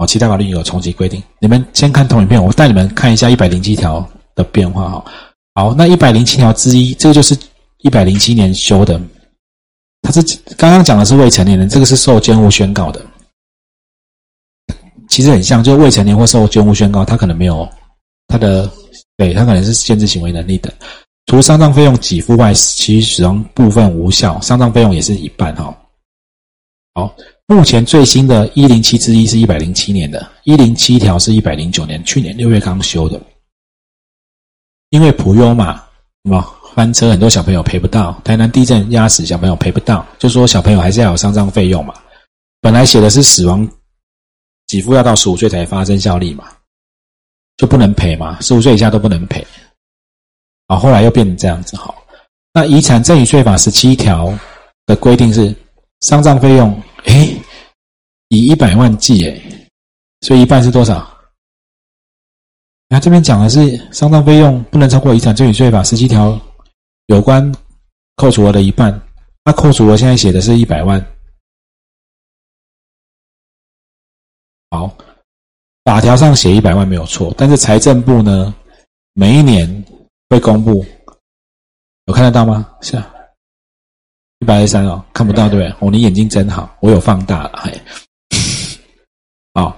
哦，其他法律有重启规定。你们先看同影片，我带你们看一下一百零七条的变化哈。好，那一百零七条之一，这个就是一百零七年修的。他是刚刚讲的是未成年人，这个是受监护宣告的。其实很像，就未成年或受监护宣告，他可能没有他的，对他可能是限制行为能力的。除丧葬费用给付外，其余死亡部分无效，丧葬费用也是一半哈。好，目前最新的一零七之一是一百零七年的，一零七条是一百零九年，去年六月刚修的。因为普优嘛，什么翻车，很多小朋友赔不到；台南地震压死小朋友赔不到，就说小朋友还是要有丧葬费用嘛。本来写的是死亡给付要到十五岁才发生效力嘛，就不能赔嘛，十五岁以下都不能赔。啊，后来又变成这样子，好。那遗产赠与税法十七条的规定是，丧葬费用，哎，以一百万计，哎，所以一半是多少？那这边讲的是丧葬费用不能超过遗产赠与税法十七条有关扣除额的一半。那扣除额现在写的是一百万。好，法条上写一百万没有错，但是财政部呢，每一年会公布，有看得到吗？是啊，一百二十三哦，看不到对不对？哦，你眼睛真好，我有放大了，嘿。好。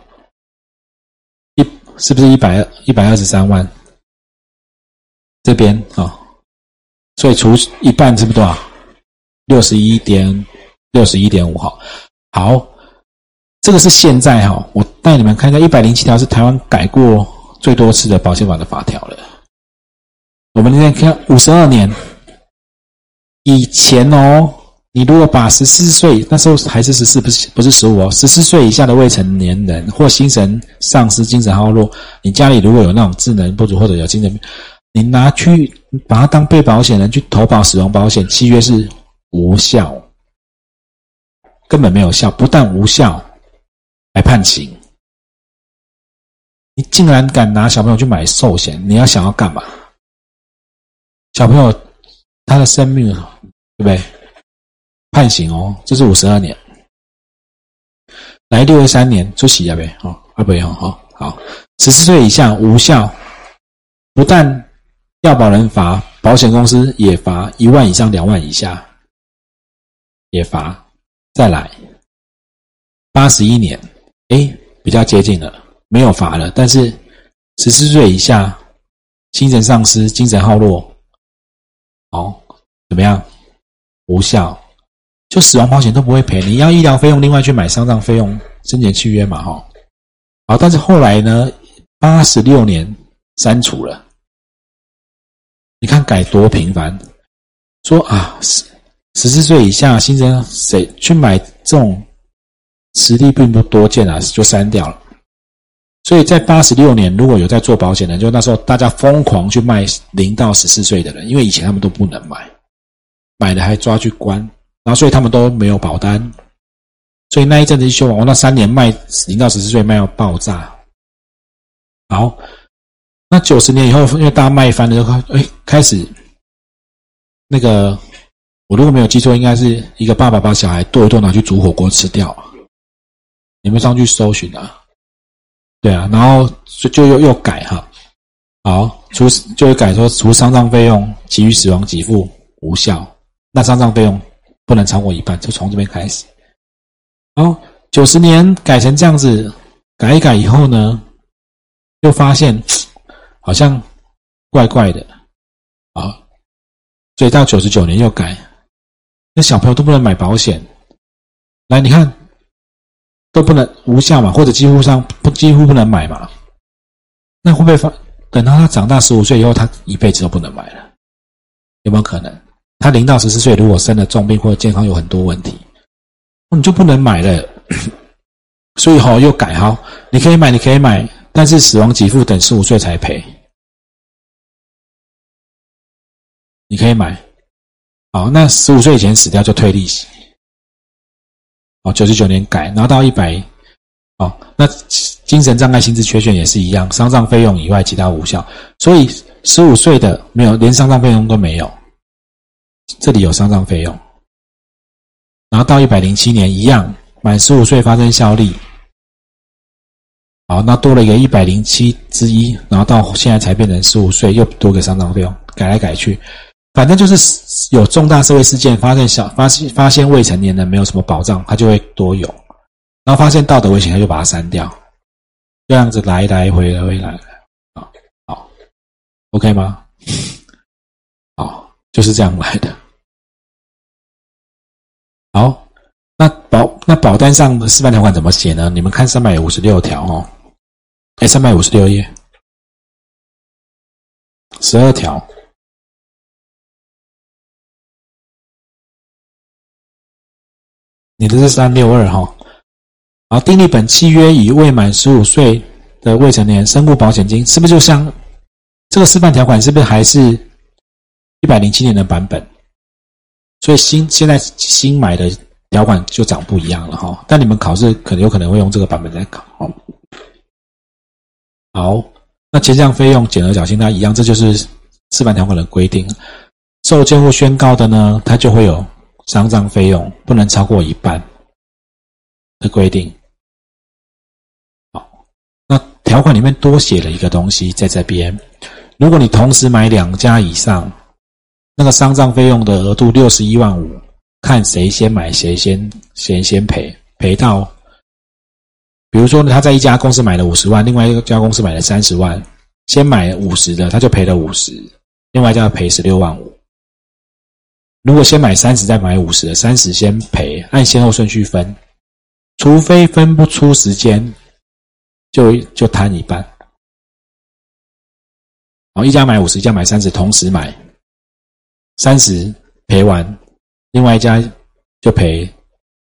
是不是一百一百二十三万？这边啊，所以除一半是不是多少？六十一点六十一点五哈。好，这个是现在哈，我带你们看一下，一百零七条是台湾改过最多次的保险法的法条了。我们今天看五十二年以前哦。你如果把十四岁那时候还是十四，不是不是十五哦，十四岁以下的未成年人或精神丧失、精神耗弱，你家里如果有那种智能不足或者有精神病，你拿去把他当被保险人去投保死亡保险，契约是无效，根本没有效，不但无效，还判刑。你竟然敢拿小朋友去买寿险，你要想要干嘛？小朋友他的生命，对不对？判刑哦，这是五十二年，来六十三年出席了呗？哦，啊不要哈，好，十四岁以下无效，不但要保人罚，保险公司也罚一万以上两万以下，也罚。再来八十一年，哎，比较接近了，没有罚了，但是十四岁以下，精神丧失、精神耗弱，哦，怎么样？无效。就死亡保险都不会赔，你要医疗费用另外去买丧葬费用，生前契约嘛，哈。好，但是后来呢，八十六年删除了。你看改多频繁，说啊，十十四岁以下新生谁去买这种实力并不多见啊，就删掉了。所以在八十六年，如果有在做保险的，就那时候大家疯狂去卖零到十四岁的人，因为以前他们都不能买，买了还抓去关。然后，所以他们都没有保单，所以那一阵子一修完，我那三年卖零到十四岁卖要爆炸。好，那九十年以后，因为大家卖翻了，就哎开始那个，我如果没有记错，应该是一个爸爸把小孩剁一剁拿去煮火锅吃掉。你们上去搜寻啊？对啊，然后就就又又改哈。好，除就会改说，除丧葬费用，其余死亡给付无效。那丧葬费用。不能超过一半，就从这边开始。好，九十年改成这样子，改一改以后呢，又发现 好像怪怪的啊，所以到九十九年又改，那小朋友都不能买保险。来，你看都不能无效嘛，或者几乎上不几乎不能买嘛，那会不会发？等到他长大十五岁以后，他一辈子都不能买了？有没有可能？他零到十四岁，如果生了重病或者健康有很多问题，你就不能买了。所以哈，又改哈，你可以买，你可以买，但是死亡给付等十五岁才赔。你可以买，好，那十五岁以前死掉就退利息。哦，九十九年改，拿到一百，哦，那精神障碍、心智缺陷也是一样，丧葬费用以外其他无效。所以十五岁的没有，连丧葬费用都没有。这里有丧葬费用，然后到一百零七年一样，满十五岁发生效力，好，那多了一个一百零七之一，然后到现在才变成十五岁，又多个丧葬费用，改来改去，反正就是有重大社会事件，发现小发现发现未成年人没有什么保障，他就会多有，然后发现道德危险，他就把它删掉，这样子来来回回来，啊，好，OK 吗？就是这样来的。好，那保那保单上的示范条款怎么写呢？你们看三百五十六条哦。哎，三百五十六页，十二条。你的是三六二哈。好，订立本契约以未满十五岁的未成年身故保险金，是不是就像这个示范条款？是不是还是一百零七年的版本？所以新现在新买的条款就长不一样了哈。但你们考试可能有可能会用这个版本来考。好，那前项费用减额缴清它一样，这就是示范条款的规定。受监护宣告的呢，它就会有丧葬费用不能超过一半的规定。好，那条款里面多写了一个东西在这边，如果你同时买两家以上，那个丧葬费用的额度六十一万五，看谁先买谁先先先赔，赔到。比如说呢，他在一家公司买了五十万，另外一家公司买了三十万，先买五十的，他就赔了五十，另外一家赔十六万五。如果先买三十再买五十的，三十先赔，按先后顺序分，除非分不出时间，就就摊一半。然后，一家买五十，一家买三十，同时买，三十赔完，另外一家就赔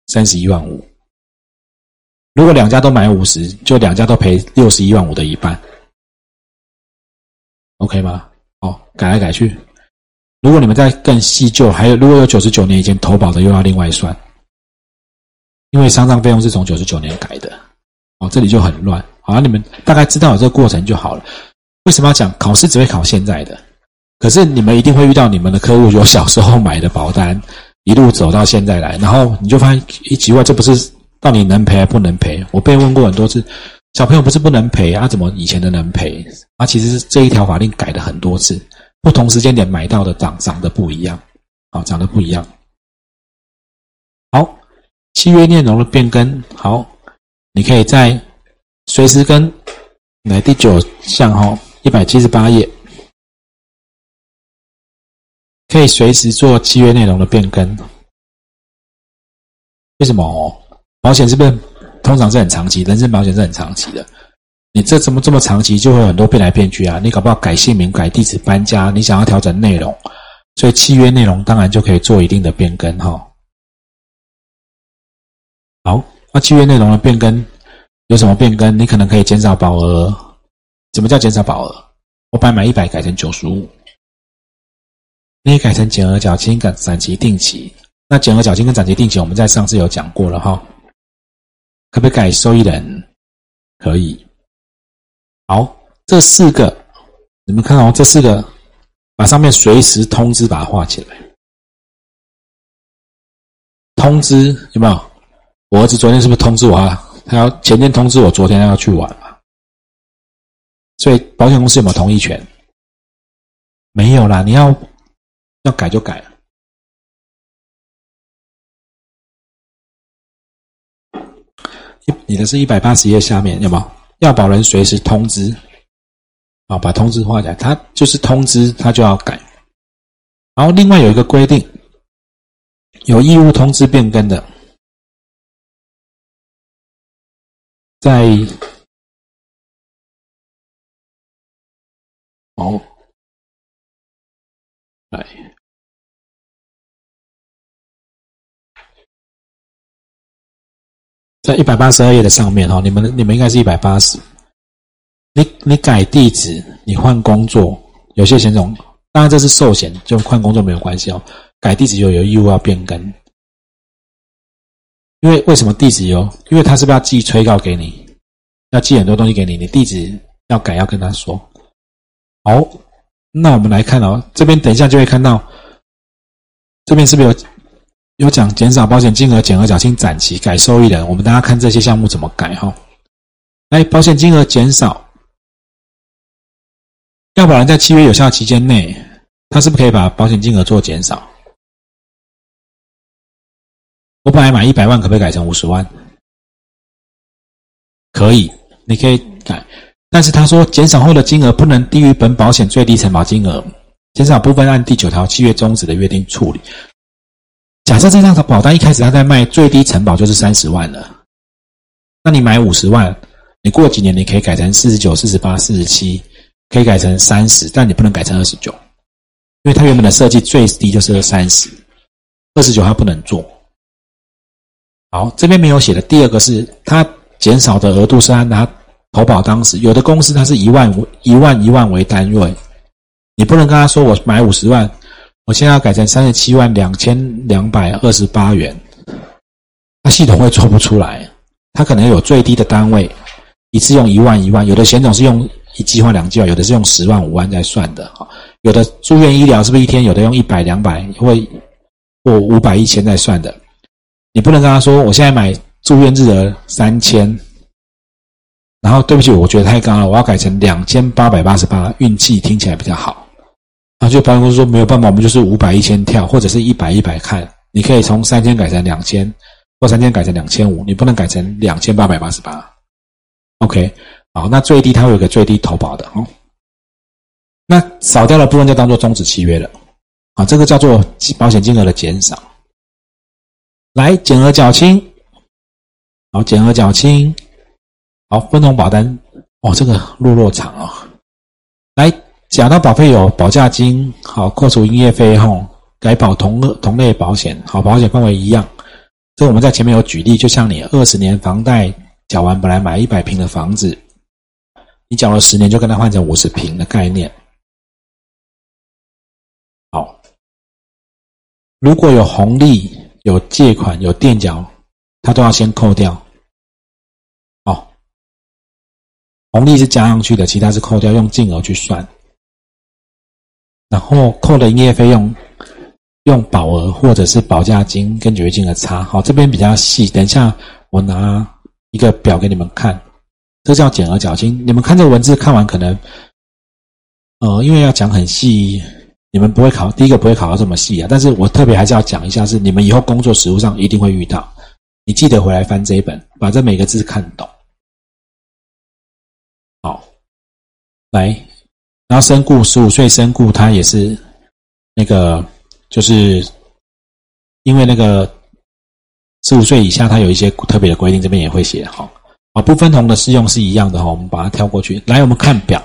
三十一万五。如果两家都买五十，就两家都赔六十一万五的一半，OK 吗？哦，改来改去。如果你们再更细究，还有如果有九十九年以前投保的，又要另外算，因为丧葬费用是从九十九年改的。哦，这里就很乱。好，你们大概知道有这个过程就好了。为什么要讲考试只会考现在的？可是你们一定会遇到你们的客户有小时候买的保单，一路走到现在来，然后你就发现一奇怪，这不是。到底能赔还不能赔？我被问过很多次，小朋友不是不能赔啊？怎么以前的能赔？啊，其实是这一条法令改了很多次，不同时间点买到的涨涨的不一样，啊，涨得不一样。好，契约内容的变更，好，你可以在随时跟来第九项哈，一百七十八页，可以随时做契约内容的变更。为什么哦？保险是不是通常是很长期？人身保险是很长期的。你这怎么这么长期，就会有很多变来变去啊？你搞不好改姓名、改地址、搬家，你想要调整内容，所以契约内容当然就可以做一定的变更哈。好，那契约内容的变更有什么变更？你可能可以减少保额。怎么叫减少保额？我把买一百改成九十五，可以改成减额缴清跟展期定期。那减额缴清跟展期定期，我们在上次有讲过了哈。可不可以改受益人？可以。好，这四个，你们看哦，这四个，把上面随时通知把它画起来。通知有没有？我儿子昨天是不是通知我啊？他要前天通知我，昨天要去玩嘛？所以保险公司有没有同意权？没有啦，你要要改就改。你的是一百八十页下面有没有？要保人随时通知，啊，把通知画起来，他就是通知，他就要改。然后另外有一个规定，有义务通知变更的，在哦，在一百八十二页的上面哈，你们你们应该是一百八十。你你改地址，你换工作，有些险种，当然这是寿险，就换工作没有关系哦。改地址就有义务要变更，因为为什么地址有？因为他是不是要寄催告给你？要寄很多东西给你，你地址要改要跟他说。好，那我们来看哦，这边等一下就会看到，这边是不是有？有讲减少保险金额、减额缴清、展期、改受益人，我们大家看这些项目怎么改哈。来，保险金额减少，要保人在契约有效期间内，他是不是可以把保险金额做减少？我本来买一百万，可不可以改成五十万？可以，你可以改，但是他说减少后的金额不能低于本保险最低承保金额，减少部分按第九条契约终止的约定处理。假设这张保单一开始他在卖最低承保就是三十万了，那你买五十万，你过几年你可以改成四十九、四十八、四十七，可以改成三十，但你不能改成二十九，因为它原本的设计最低就是三十，二十九它不能做。好，这边没有写的。第二个是它减少的额度是按拿投保当时有的公司它是一万一万一万为单位，你不能跟他说我买五十万，我现在要改成三十七万两千两百二十八元，那系统会做不出来。它可能有最低的单位，一次用一万一万，有的险种是用一计划两计划，有的是用十万五万在算的。哈，有的住院医疗是不是一天有的用一百两百或或五百一千在算的。你不能跟他说，我现在买住院日额三千，然后对不起，我觉得太高了，我要改成两千八百八十八，运气听起来比较好。然后就保险公司说没有办法，我们就是五百一千跳，或者是一百一百看，你可以从三千改成两千，或三千改成两千五，你不能改成两千八百八十八。OK，好，那最低它会有个最低投保的哦。那少掉的部分就当做终止契约了，啊，这个叫做保险金额的减少。来减额缴清，好，减额缴清，好，分红保单，哦，这个落落长啊。来，讲到保费有保价金，好，扣除营业费用，改保同同类保险，好，保险范围一样。这我们在前面有举例，就像你二十年房贷缴完，本来买一百平的房子，你缴了十年，就跟他换成五十平的概念。好，如果有红利。有借款有垫缴，他都要先扣掉。红利是加上去的，其他是扣掉，用净额去算。然后扣的营业费用，用保额或者是保价金跟违约金的差。好，这边比较细，等一下我拿一个表给你们看，这叫减额缴清。你们看这个文字看完可能，呃，因为要讲很细。你们不会考，第一个不会考到这么细啊！但是我特别还是要讲一下，是你们以后工作实务上一定会遇到。你记得回来翻这一本，把这每个字看懂。来，然后身故十五岁身故，他也是那个，就是因为那个十五岁以下，他有一些特别的规定，这边也会写。好，啊，不分同的适用是一样的哈，我们把它跳过去。来，我们看表，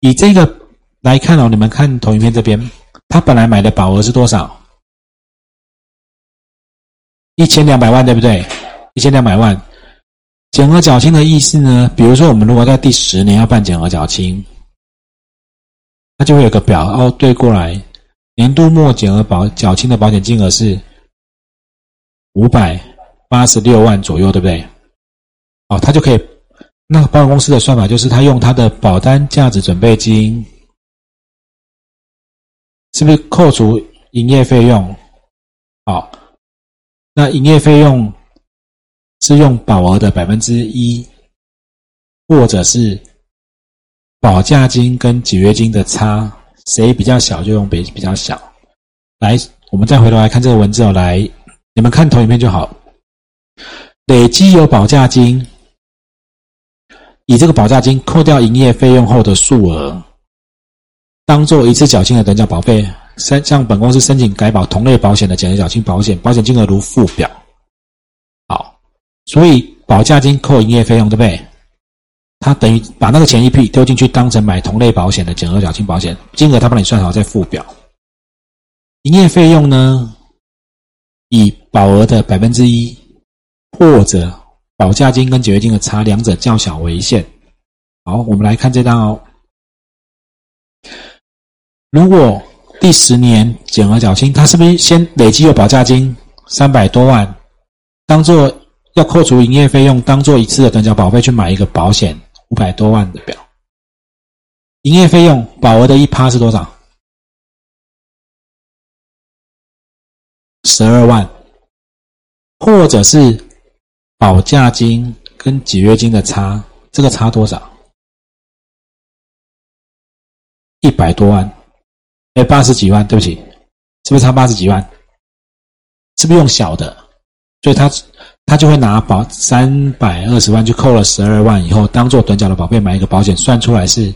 以这个。来看哦，你们看投影片这边，他本来买的保额是多少？一千两百万，对不对？一千两百万，减额缴清的意思呢？比如说，我们如果在第十年要办减额缴清，它就会有个表哦，对过来，年度末减额保缴清的保险金额是五百八十六万左右，对不对？哦，他就可以，那保险公司的算法就是他用他的保单价值准备金。是不是扣除营业费用？好，那营业费用是用保额的百分之一，或者是保价金跟解约金的差，谁比较小就用比比较小。来，我们再回头来看这个文字哦。来，你们看投影片就好。累积有保价金，以这个保价金扣掉营业费用后的数额。当做一次缴清的等价保费，申向本公司申请改保同类保险的减额缴清保险，保险金额如附表。所以保价金扣营业费用，对不对？他等于把那个钱一批丢进去，当成买同类保险的减额缴清保险金额，他帮你算好再附表。营业费用呢，以保额的百分之一，或者保价金跟解约金的差两者较小为限。好，我们来看这张哦。如果第十年减额缴清，他是不是先累积有保价金三百多万，当做要扣除营业费用，当做一次的等缴保费去买一个保险五百多万的表？营业费用保额的一趴是多少？十二万，或者是保价金跟解约金的差这个差多少？一百多万，哎，八十几万，对不起，是不是差八十几万？是不是用小的？所以他他就会拿保三百二十万，就扣了十二万以后，当做短缴的保费买一个保险，算出来是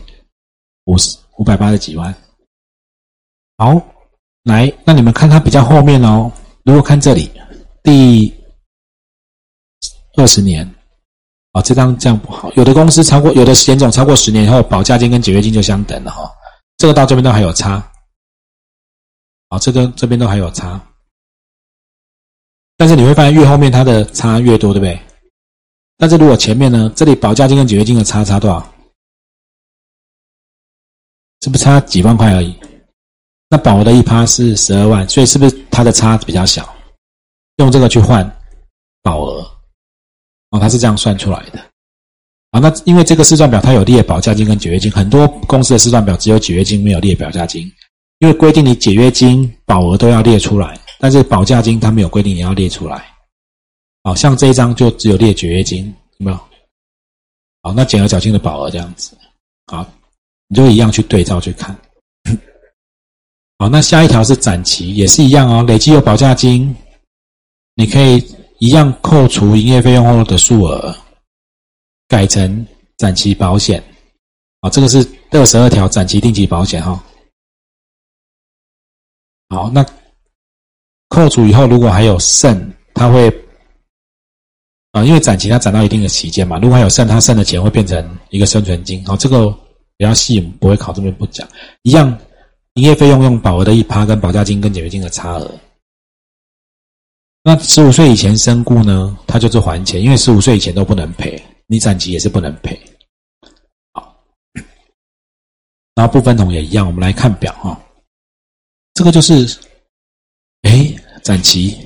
五十五百八十几万。好，来，那你们看它比较后面哦。如果看这里，第二十年，啊，这张这样不好。有的公司超过，有的险种超过十年以后，保价金跟解约金就相等了哈。这个到这边都还有差，啊，这个这边都还有差。但是你会发现，越后面它的差越多，对不对？但是如果前面呢，这里保价金跟解约金的差差多少？是不是差几万块而已？那保额的一趴是十二万，所以是不是它的差比较小？用这个去换保额，哦，它是这样算出来的。啊，那因为这个试算表它有列保价金跟解约金，很多公司的试算表只有解约金没有列保价金，因为规定你解约金、保额都要列出来。但是保价金它没有规定你要列出来，好像这一张就只有列解约金，有没有？好，那减额缴清的保额这样子，好，你就一样去对照去看。好，那下一条是展期，也是一样哦，累计有保价金，你可以一样扣除营业费用后的数额，改成展期保险。好，这个是二十二条展期定期保险哈。好，那。扣除以后，如果还有剩，他会啊，因为展期它展到一定的期间嘛，如果还有剩，它剩的钱会变成一个生存金。好，这个比较细，不会考这边不讲。一样，营业费用用保额的一趴跟保价金跟解约金的差额。那十五岁以前身故呢，他就是还钱，因为十五岁以前都不能赔，你展期也是不能赔。好，然后部分同也一样，我们来看表哈，这个就是，哎。展期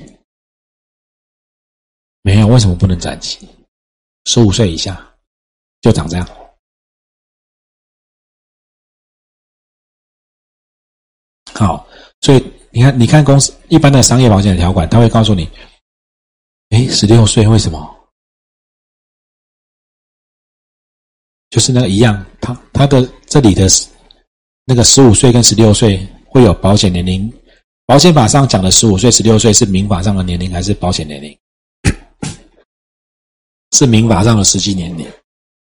没有，为什么不能展期？十五岁以下就长这样。好，所以你看，你看公司一般的商业保险条款，他会告诉你：，哎，十六岁为什么？就是那个一样，他他的这里的那个十五岁跟十六岁会有保险年龄。保险法上讲的十五岁、十六岁是民法上的年龄还是保险年龄？是民法上的实际年龄，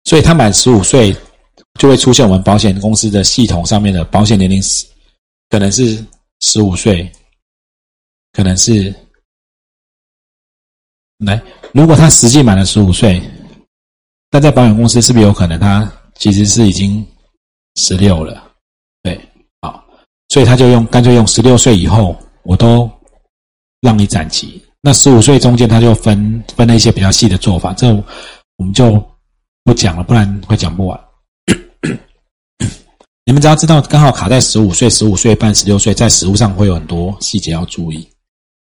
所以他满十五岁就会出现我们保险公司的系统上面的保险年龄是可能是十五岁，可能是来。如果他实际满了十五岁，那在保险公司是不是有可能他其实是已经十六了？对。所以他就用干脆用十六岁以后，我都让你展期。那十五岁中间他就分分了一些比较细的做法，这我们就不讲了，不然会讲不完。你们只要知道刚好卡在十五岁、十五岁半、十六岁，在实务上会有很多细节要注意。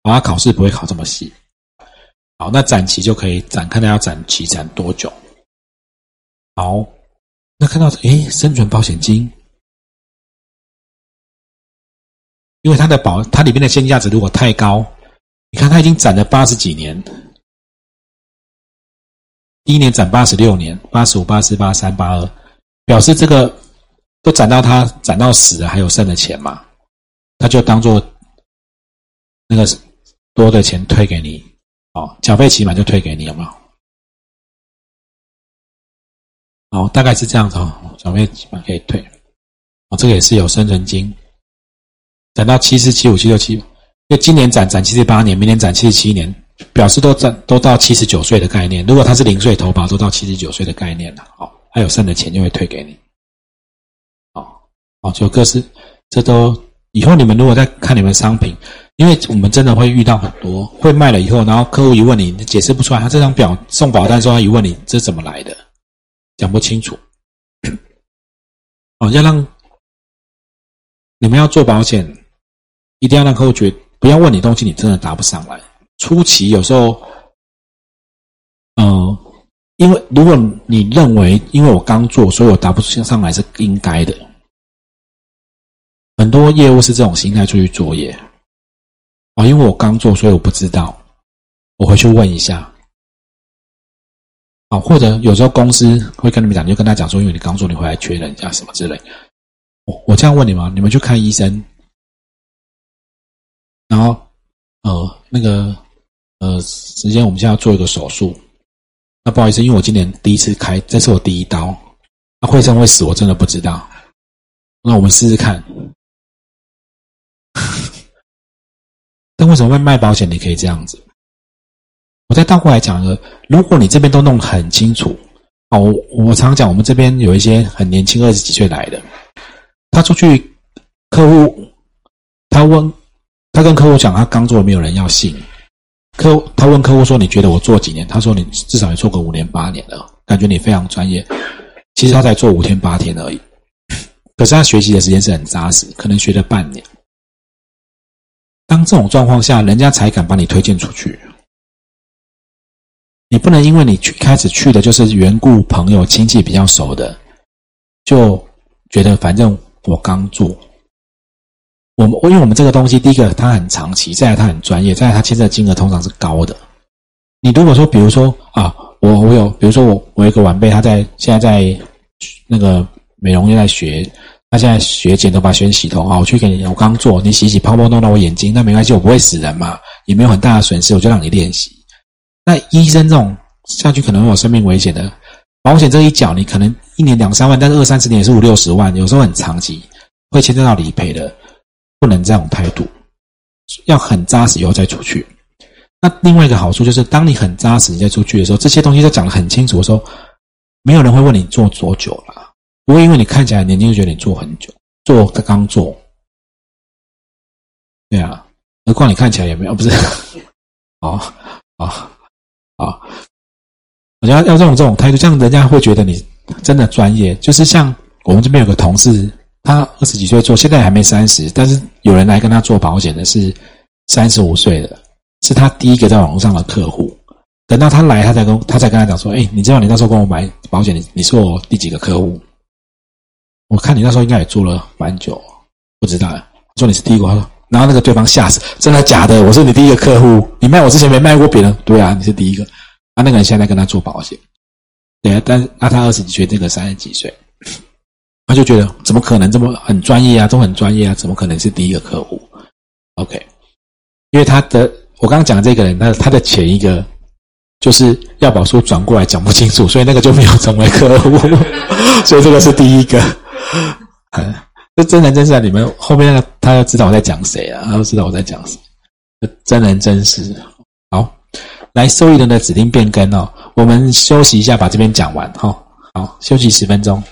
好，他考试不会考这么细。好，那展期就可以展，看他要展期展多久。好，那看到诶，生存保险金。因为它的保，它里面的现金价值如果太高，你看它已经攒了八十几年，第一年攒八十六年，八十五、八四、八三、八二，表示这个都攒到它攒到死了还有剩的钱嘛，他就当做那个多的钱退给你，哦，缴费期满就退给你，有没有？哦，大概是这样子哦，缴费期满可以退，哦，这个也是有生存金。攒到七四七五七六七，因为今年攒攒七十八年，明年攒七十七年，表示都攒都到七十九岁的概念。如果他是零岁投保，都到七十九岁的概念了。好，还有剩的钱就会退给你。好，好，就各式，这都以后你们如果在看你们商品，因为我们真的会遇到很多会卖了以后，然后客户一问你，解释不出来，他这张表送保单时候，他一问你这怎么来的，讲不清楚。哦，要让你们要做保险。一定要让客户觉不要问你东西，你真的答不上来。初期有时候，嗯，因为如果你认为因为我刚做，所以我答不上上来是应该的。很多业务是这种心态出去作业啊，因为我刚做，所以我不知道，我回去问一下。啊，或者有时候公司会跟你们讲，你就跟他讲说，因为你刚做，你回来确认一下什么之类。我我这样问你吗？你们去看医生，然后呃那个呃时间我们现在要做一个手术，那不好意思，因为我今年第一次开，这是我第一刀，那会生会死，我真的不知道。那我们试试看。但为什么会卖保险？你可以这样子。我再倒过来讲一个，如果你这边都弄很清楚，哦，我我常讲，我们这边有一些很年轻，二十几岁来的，他出去客户，他问，他跟客户讲，他刚做，没有人要信。客他问客户说：“你觉得我做几年？”他说：“你至少也做个五年八年了，感觉你非常专业。”其实他才做五天八天而已，可是他学习的时间是很扎实，可能学了半年。当这种状况下，人家才敢把你推荐出去。你不能因为你去开始去的就是缘故朋友亲戚比较熟的，就觉得反正我刚做，我们因为我们这个东西，第一个它很长期，再来它很专业，再来它牵涉金额通常是高的。你如果说，比如说啊，我我有，比如说我我有一个晚辈，他在现在在那个美容院在学。他现在学剪头发、学洗头啊，我去给你，我刚做，你洗洗泡泡弄到我眼睛，那没关系，我不会死人嘛，也没有很大的损失，我就让你练习。那医生这种下去可能会有生命危险的，保险这一缴，你可能一年两三万，但是二三十年也是五六十万，有时候很长期，会牵涉到理赔的，不能这种态度，要很扎实以后再出去。那另外一个好处就是，当你很扎实你再出去的时候，这些东西都讲得很清楚的时候，没有人会问你做多久了。不会因为你看起来年轻就觉得你做很久，做他刚做，对啊，何况你看起来也没有，不是，哦，啊，啊，我要要这种这种态度，这样人家会觉得你真的专业。就是像我们这边有个同事，他二十几岁做，现在还没三十，但是有人来跟他做保险的是三十五岁的，是他第一个在网络上的客户。等到他来，他才跟他才跟他讲说：“哎，你知道你那时候跟我买保险，你你是我第几个客户？”我看你那时候应该也做了蛮久，不知道。说你是第一个，然后那个对方吓死，真的假的？我是你第一个客户，你卖我之前没卖过别人，对啊，你是第一个。啊，那个人现在跟他做保险，对啊，但啊他二十几岁，这个三十几岁，就觉得怎么可能这么很专业啊，都很专业啊，怎么可能是第一个客户？OK，因为他的我刚刚讲这个人，他他的前一个。就是要把书转过来讲不清楚，所以那个就没有成为客户，所以这个是第一个。这真人真事啊！你们后面那个他要知道我在讲谁啊？他要知道我在讲谁？真人真事。好，来受益人的指定变更哦。我们休息一下，把这边讲完哈。好，休息十分钟。